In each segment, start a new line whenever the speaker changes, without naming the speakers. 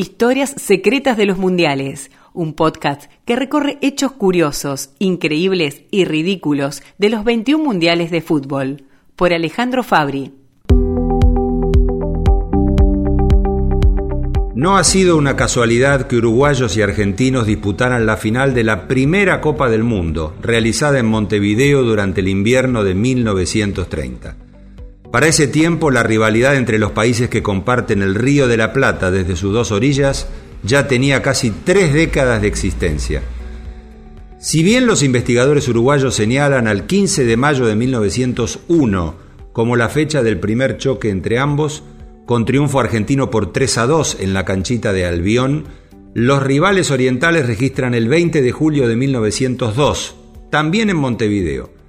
Historias secretas de los mundiales, un podcast que recorre hechos curiosos, increíbles y ridículos de los 21 mundiales de fútbol, por Alejandro Fabri.
No ha sido una casualidad que uruguayos y argentinos disputaran la final de la primera Copa del Mundo, realizada en Montevideo durante el invierno de 1930. Para ese tiempo, la rivalidad entre los países que comparten el Río de la Plata desde sus dos orillas ya tenía casi tres décadas de existencia. Si bien los investigadores uruguayos señalan al 15 de mayo de 1901 como la fecha del primer choque entre ambos, con triunfo argentino por 3 a 2 en la canchita de Albión, los rivales orientales registran el 20 de julio de 1902, también en Montevideo.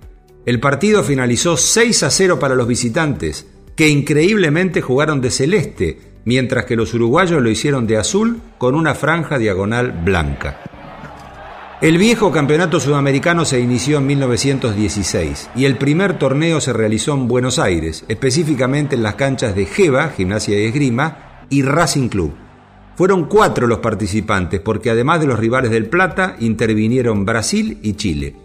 El partido finalizó 6 a 0 para los visitantes, que increíblemente jugaron de celeste, mientras que los uruguayos lo hicieron de azul con una franja diagonal blanca. El viejo campeonato sudamericano se inició en 1916 y el primer torneo se realizó en Buenos Aires, específicamente en las canchas de Geva, Gimnasia y Esgrima, y Racing Club. Fueron cuatro los participantes porque además de los rivales del Plata intervinieron Brasil y Chile.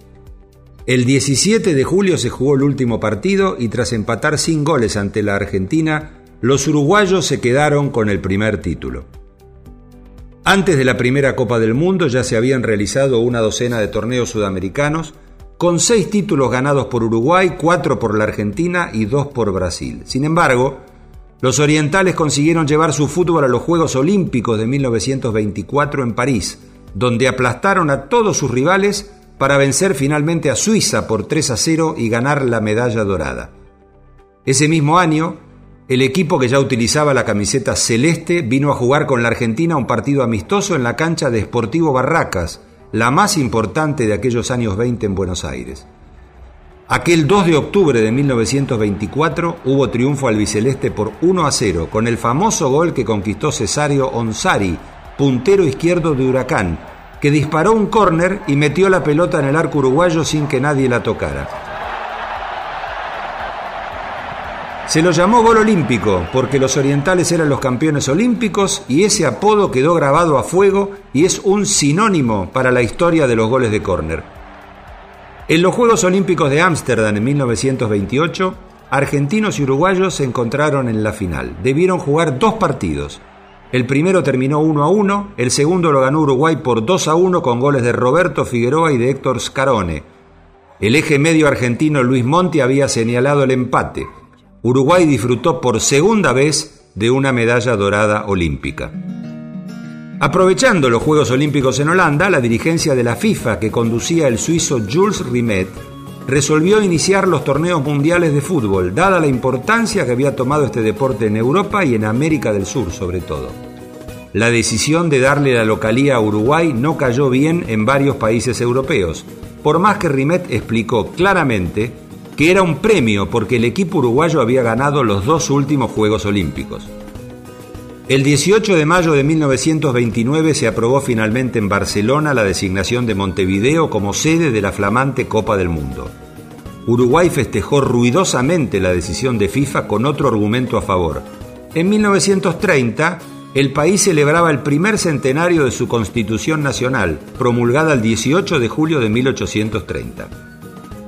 El 17 de julio se jugó el último partido y tras empatar sin goles ante la Argentina, los uruguayos se quedaron con el primer título. Antes de la primera Copa del Mundo ya se habían realizado una docena de torneos sudamericanos, con seis títulos ganados por Uruguay, cuatro por la Argentina y dos por Brasil. Sin embargo, los orientales consiguieron llevar su fútbol a los Juegos Olímpicos de 1924 en París, donde aplastaron a todos sus rivales para vencer finalmente a Suiza por 3 a 0 y ganar la medalla dorada. Ese mismo año, el equipo que ya utilizaba la camiseta celeste vino a jugar con la Argentina un partido amistoso en la cancha de Sportivo Barracas, la más importante de aquellos años 20 en Buenos Aires. Aquel 2 de octubre de 1924 hubo triunfo albiceleste por 1 a 0 con el famoso gol que conquistó Cesario Onsari, puntero izquierdo de Huracán, que disparó un córner y metió la pelota en el arco uruguayo sin que nadie la tocara. Se lo llamó gol olímpico porque los orientales eran los campeones olímpicos y ese apodo quedó grabado a fuego y es un sinónimo para la historia de los goles de córner. En los Juegos Olímpicos de Ámsterdam en 1928, argentinos y uruguayos se encontraron en la final. Debieron jugar dos partidos, el primero terminó 1 a 1, el segundo lo ganó Uruguay por 2 a 1 con goles de Roberto Figueroa y de Héctor Scarone. El eje medio argentino Luis Monti había señalado el empate. Uruguay disfrutó por segunda vez de una medalla dorada olímpica. Aprovechando los Juegos Olímpicos en Holanda, la dirigencia de la FIFA que conducía el suizo Jules Rimet resolvió iniciar los torneos mundiales de fútbol, dada la importancia que había tomado este deporte en Europa y en América del Sur sobre todo. La decisión de darle la localía a Uruguay no cayó bien en varios países europeos, por más que Rimet explicó claramente que era un premio porque el equipo uruguayo había ganado los dos últimos Juegos Olímpicos. El 18 de mayo de 1929 se aprobó finalmente en Barcelona la designación de Montevideo como sede de la flamante Copa del Mundo. Uruguay festejó ruidosamente la decisión de FIFA con otro argumento a favor. En 1930, el país celebraba el primer centenario de su Constitución Nacional, promulgada el 18 de julio de 1830.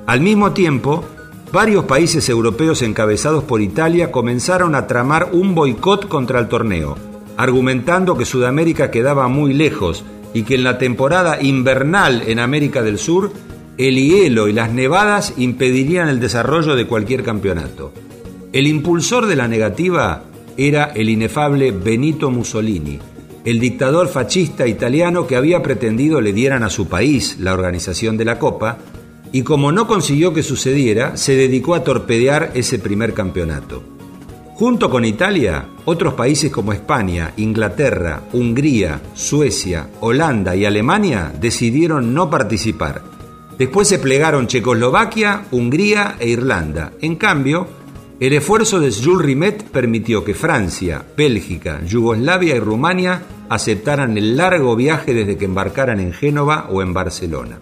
Al mismo tiempo, varios países europeos encabezados por Italia comenzaron a tramar un boicot contra el torneo, argumentando que Sudamérica quedaba muy lejos y que en la temporada invernal en América del Sur el hielo y las nevadas impedirían el desarrollo de cualquier campeonato. El impulsor de la negativa era el inefable Benito Mussolini, el dictador fascista italiano que había pretendido le dieran a su país la organización de la Copa, y como no consiguió que sucediera, se dedicó a torpedear ese primer campeonato. Junto con Italia, otros países como España, Inglaterra, Hungría, Suecia, Holanda y Alemania decidieron no participar. Después se plegaron Checoslovaquia, Hungría e Irlanda. En cambio, el esfuerzo de Jules Rimet permitió que Francia, Bélgica, Yugoslavia y Rumania aceptaran el largo viaje desde que embarcaran en Génova o en Barcelona.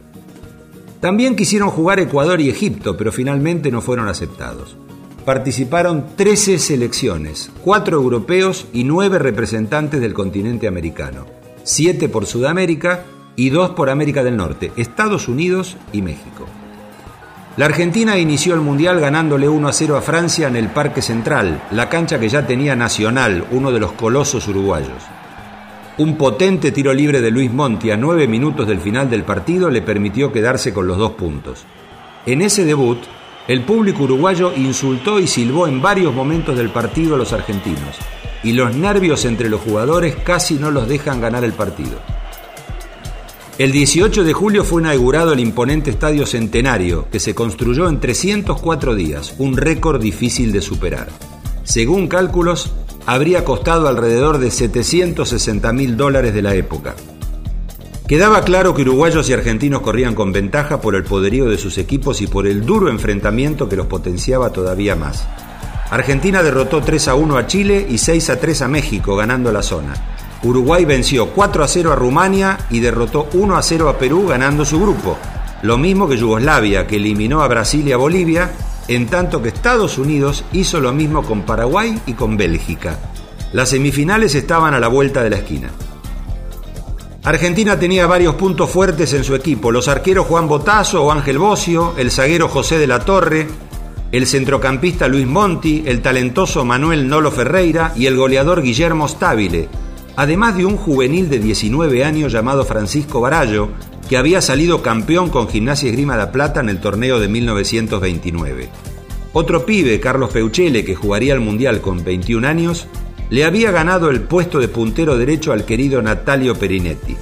También quisieron jugar Ecuador y Egipto, pero finalmente no fueron aceptados. participaron 13 selecciones, 4 europeos y 9 representantes del continente americano, 7 por Sudamérica y 2 por América del Norte, Estados Unidos y México. La Argentina inició el Mundial ganándole 1 a 0 a Francia en el Parque Central, la cancha que ya tenía Nacional, uno de los colosos uruguayos. Un potente tiro libre de Luis Monti a 9 minutos del final del partido le permitió quedarse con los dos puntos. En ese debut, el público uruguayo insultó y silbó en varios momentos del partido a los argentinos, y los nervios entre los jugadores casi no los dejan ganar el partido. El 18 de julio fue inaugurado el imponente Estadio Centenario, que se construyó en 304 días, un récord difícil de superar. Según cálculos, habría costado alrededor de 760 mil dólares de la época. Quedaba claro que uruguayos y argentinos corrían con ventaja por el poderío de sus equipos y por el duro enfrentamiento que los potenciaba todavía más. Argentina derrotó 3 a 1 a Chile y 6 a 3 a México, ganando la zona. Uruguay venció 4 a 0 a Rumania y derrotó 1 a 0 a Perú ganando su grupo. Lo mismo que Yugoslavia, que eliminó a Brasil y a Bolivia, en tanto que Estados Unidos hizo lo mismo con Paraguay y con Bélgica. Las semifinales estaban a la vuelta de la esquina. Argentina tenía varios puntos fuertes en su equipo, los arqueros Juan Botazo o Ángel Bocio, el zaguero José de la Torre, el centrocampista Luis Monti, el talentoso Manuel Nolo Ferreira y el goleador Guillermo Stabile, además de un juvenil de 19 años llamado Francisco Barallo, que había salido campeón con Gimnasia Esgrima La Plata en el torneo de 1929. Otro pibe, Carlos Peuchele, que jugaría el Mundial con 21 años, le había ganado el puesto de puntero derecho al querido Natalio Perinetti.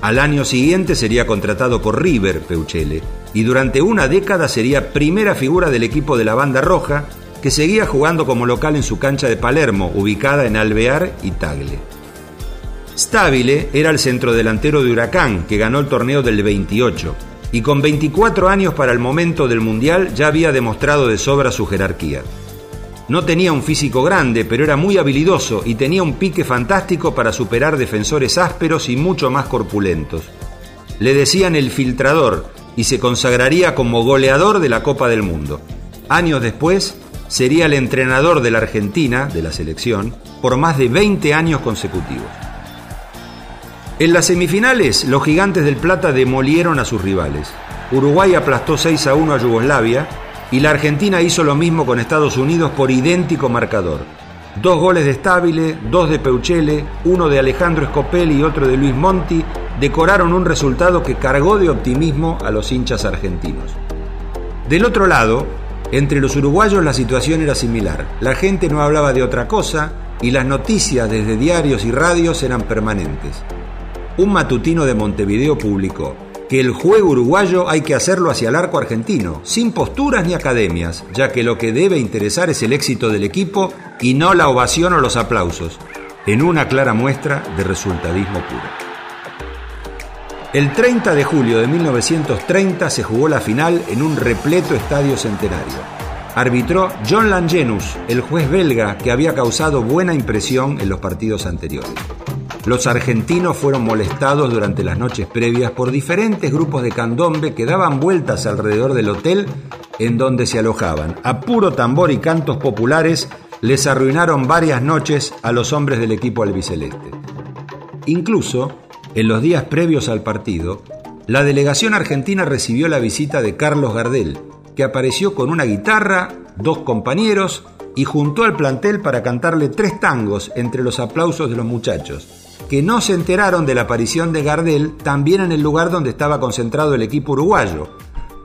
Al año siguiente sería contratado por River Peuchele y durante una década sería primera figura del equipo de la Banda Roja, que seguía jugando como local en su cancha de Palermo, ubicada en Alvear y Tagle. Stabile era el centrodelantero de Huracán, que ganó el torneo del 28, y con 24 años para el momento del Mundial ya había demostrado de sobra su jerarquía. No tenía un físico grande, pero era muy habilidoso y tenía un pique fantástico para superar defensores ásperos y mucho más corpulentos. Le decían el filtrador y se consagraría como goleador de la Copa del Mundo. Años después, sería el entrenador de la Argentina, de la selección, por más de 20 años consecutivos. En las semifinales, los gigantes del Plata demolieron a sus rivales. Uruguay aplastó 6 a 1 a Yugoslavia y la Argentina hizo lo mismo con Estados Unidos por idéntico marcador. Dos goles de Stabile, dos de Peuchele, uno de Alejandro Scopelli y otro de Luis Monti decoraron un resultado que cargó de optimismo a los hinchas argentinos. Del otro lado, entre los uruguayos la situación era similar. La gente no hablaba de otra cosa y las noticias desde diarios y radios eran permanentes un matutino de Montevideo publicó que el juego uruguayo hay que hacerlo hacia el arco argentino, sin posturas ni academias, ya que lo que debe interesar es el éxito del equipo y no la ovación o los aplausos, en una clara muestra de resultadismo puro. El 30 de julio de 1930 se jugó la final en un repleto estadio centenario. Arbitró John Langenus, el juez belga que había causado buena impresión en los partidos anteriores. Los argentinos fueron molestados durante las noches previas por diferentes grupos de candombe que daban vueltas alrededor del hotel en donde se alojaban. A puro tambor y cantos populares les arruinaron varias noches a los hombres del equipo albiceleste. Incluso, en los días previos al partido, la delegación argentina recibió la visita de Carlos Gardel, que apareció con una guitarra, dos compañeros y juntó al plantel para cantarle tres tangos entre los aplausos de los muchachos que no se enteraron de la aparición de Gardel también en el lugar donde estaba concentrado el equipo uruguayo.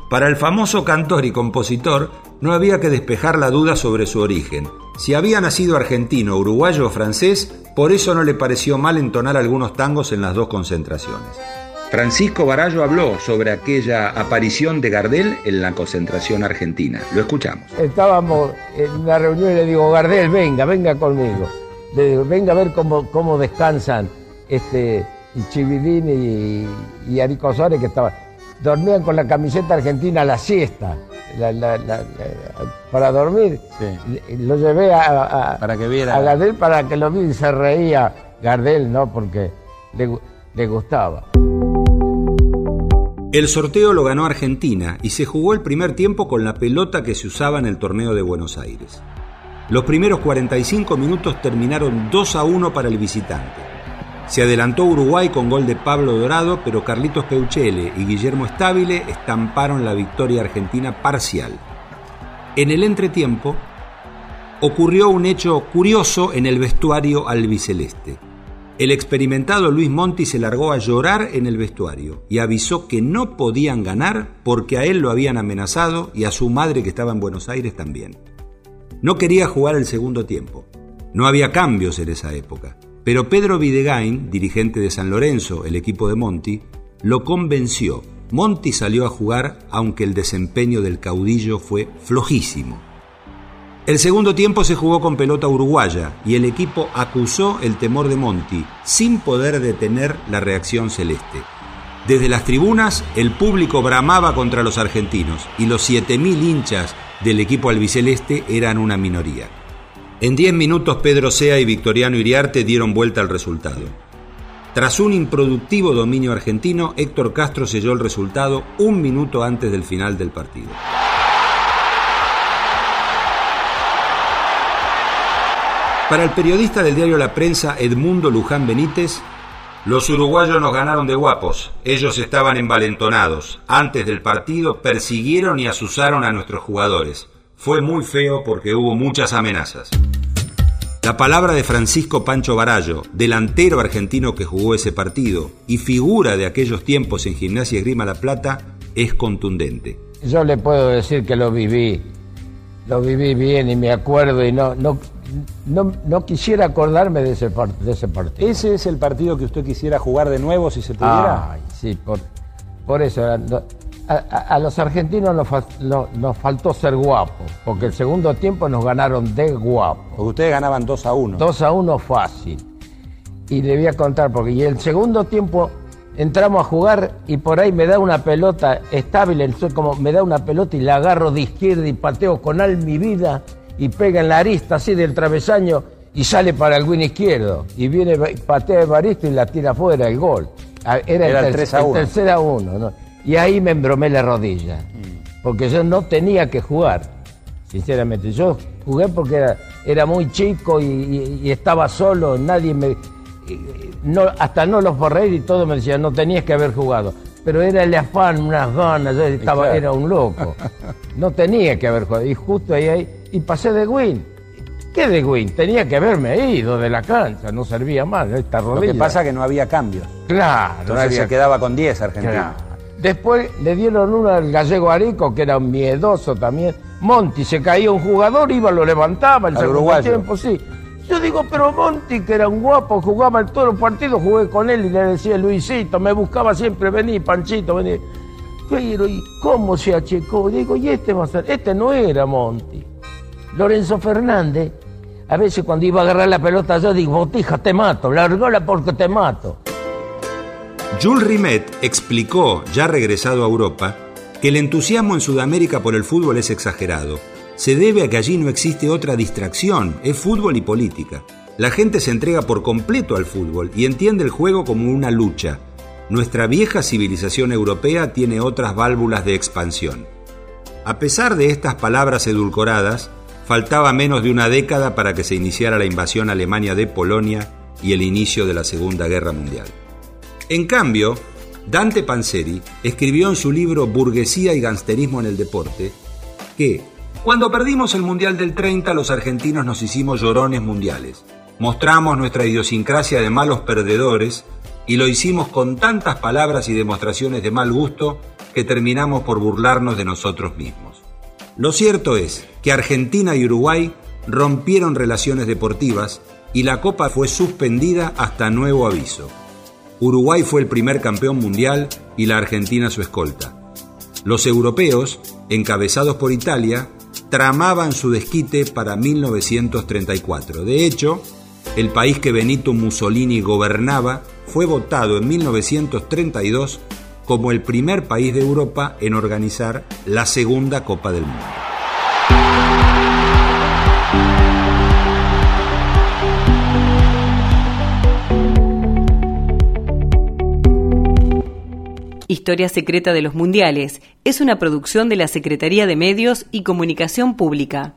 Para el famoso cantor y compositor no había que despejar la duda sobre su origen. Si había nacido argentino, uruguayo o francés, por eso no le pareció mal entonar algunos tangos en las dos concentraciones. Francisco Barallo habló sobre aquella aparición de Gardel en la concentración argentina. Lo escuchamos.
Estábamos en una reunión y le digo, Gardel, venga, venga conmigo le digo, venga a ver cómo, cómo descansan este Chividín y, y Arico Suárez que estaban. Dormían con la camiseta argentina a la siesta. para dormir. Lo llevé a,
para que viera.
a Gardel para que lo viera y se reía Gardel, ¿no? Porque le, le gustaba.
El sorteo lo ganó Argentina y se jugó el primer tiempo con la pelota que se usaba en el torneo de Buenos Aires. Los primeros 45 minutos terminaron 2 a 1 para el visitante. Se adelantó Uruguay con gol de Pablo Dorado, pero Carlitos Peuchele y Guillermo Estabile estamparon la victoria argentina parcial. En el entretiempo, ocurrió un hecho curioso en el vestuario albiceleste. El experimentado Luis Monti se largó a llorar en el vestuario y avisó que no podían ganar porque a él lo habían amenazado y a su madre que estaba en Buenos Aires también. No quería jugar el segundo tiempo. No había cambios en esa época. Pero Pedro Videgain, dirigente de San Lorenzo, el equipo de Monti, lo convenció. Monti salió a jugar aunque el desempeño del caudillo fue flojísimo. El segundo tiempo se jugó con pelota uruguaya y el equipo acusó el temor de Monti, sin poder detener la reacción celeste. Desde las tribunas, el público bramaba contra los argentinos y los 7.000 hinchas del equipo albiceleste eran una minoría. En 10 minutos Pedro Sea y Victoriano Iriarte dieron vuelta al resultado. Tras un improductivo dominio argentino, Héctor Castro selló el resultado un minuto antes del final del partido. Para el periodista del diario La Prensa Edmundo Luján Benítez, los uruguayos nos ganaron de guapos. Ellos estaban envalentonados. Antes del partido persiguieron y asusaron a nuestros jugadores. Fue muy feo porque hubo muchas amenazas. La palabra de Francisco Pancho Barallo, delantero argentino que jugó ese partido y figura de aquellos tiempos en Gimnasia Grima La Plata, es contundente.
Yo le puedo decir que lo viví, lo viví bien y me acuerdo y no, no, no quisiera acordarme de ese, de ese partido.
¿Ese es el partido que usted quisiera jugar de nuevo si se pudiera?
Ay, sí, por, por eso. A, los argentinos nos, nos, faltó ser guapos, porque el segundo tiempo nos ganaron de guapos.
Porque ustedes ganaban 2 a 1.
2 a 1 fácil. Y le voy a contar, porque y el segundo tiempo entramos a jugar y por ahí me da una pelota estable, como me da una pelota y la agarro de izquierda y pateo con al mi vida y pega en la arista así del travesaño y sale para el win izquierdo. Y viene, patea el baristo y la tira afuera el gol.
Ah, era, el, 3 a 1.
El tercer a 1. Y ahí me embromé la rodilla. Mm. Porque yo no tenía que jugar, sinceramente. Yo jugué porque era, era muy chico y, estaba solo, nadie me. No, hasta no los Ferrer y todo me decían, no tenías que haber jugado. Pero era el afán, unas ganas, yo estaba, era un loco. No tenía que haber jugado. Y justo ahí, ahí y pasé de Win. ¿Qué de Win? Tenía que haberme ido de la cancha, no servía más esta rodilla.
Lo que pasa es que no había cambios.
Claro.
Entonces se quedaba con 10 Argentina.
Después le dieron uno al gallego Arico, que era miedoso también. Monti, se caía un jugador, iba, lo levantaba, el segundo tiempo, sí. Yo digo, pero Monti, que era un guapo, jugaba en todos los partidos, jugué con él y le decía, Luisito, me buscaba siempre, vení, Panchito, vení. Pero, ¿y cómo se achicó? Digo, y este va a ser, este no era Monti. Lorenzo Fernández, a veces cuando iba a agarrar la pelota yo digo, botija, te mato, largóla porque te mato.
Jules Rimet explicó, ya regresado a Europa, que el entusiasmo en Sudamérica por el fútbol es exagerado. Se debe a que allí no existe otra distracción, es fútbol y política. La gente se entrega por completo al fútbol y entiende el juego como una lucha. Nuestra vieja civilización europea tiene otras válvulas de expansión. A pesar de estas palabras edulcoradas, faltaba menos de una década para que se iniciara la invasión alemania de Polonia y el inicio de la Segunda Guerra Mundial. En cambio, Dante Panzeri escribió en su libro Burguesía y Gangsterismo en el Deporte que, cuando perdimos el Mundial del 30, los argentinos nos hicimos llorones mundiales. Mostramos nuestra idiosincrasia de malos perdedores y lo hicimos con tantas palabras y demostraciones de mal gusto que terminamos por burlarnos de nosotros mismos. Lo cierto es que Argentina y Uruguay rompieron relaciones deportivas y la Copa fue suspendida hasta nuevo aviso. Uruguay fue el primer campeón mundial y la Argentina su escolta. Los europeos, encabezados por Italia, tramaban su desquite para 1934. De hecho, el país que Benito Mussolini gobernaba fue votado en 1932 como el primer país de Europa en organizar la segunda Copa del Mundo.
Historia Secreta de los Mundiales es una producción de la Secretaría de Medios y Comunicación Pública.